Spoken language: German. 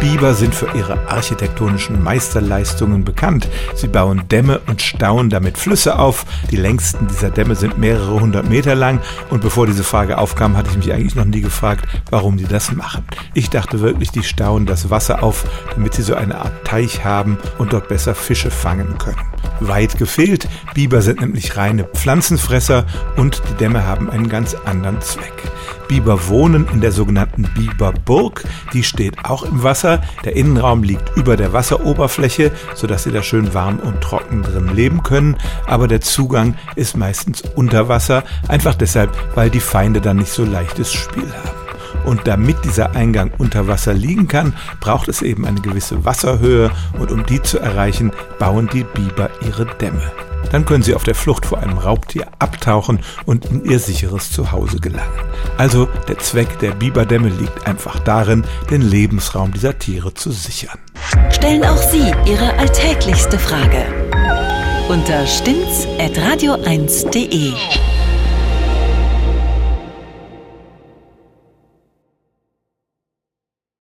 Biber sind für ihre architektonischen Meisterleistungen bekannt. Sie bauen Dämme und stauen damit Flüsse auf. Die längsten dieser Dämme sind mehrere hundert Meter lang. Und bevor diese Frage aufkam, hatte ich mich eigentlich noch nie gefragt, warum die das machen. Ich dachte wirklich, die stauen das Wasser auf, damit sie so eine Art Teich haben und dort besser Fische fangen können. Weit gefehlt, Biber sind nämlich reine Pflanzenfresser und die Dämme haben einen ganz anderen Zweck. Biber wohnen in der sogenannten Biberburg. Die steht auch im Wasser. Der Innenraum liegt über der Wasseroberfläche, sodass sie da schön warm und trocken drin leben können. Aber der Zugang ist meistens unter Wasser, einfach deshalb, weil die Feinde dann nicht so leichtes Spiel haben. Und damit dieser Eingang unter Wasser liegen kann, braucht es eben eine gewisse Wasserhöhe und um die zu erreichen, bauen die Biber ihre Dämme. Dann können sie auf der Flucht vor einem Raubtier abtauchen und in ihr sicheres Zuhause gelangen. Also der Zweck der Biberdämme liegt einfach darin, den Lebensraum dieser Tiere zu sichern. Stellen auch Sie Ihre alltäglichste Frage unter stimmtz.radio1.de.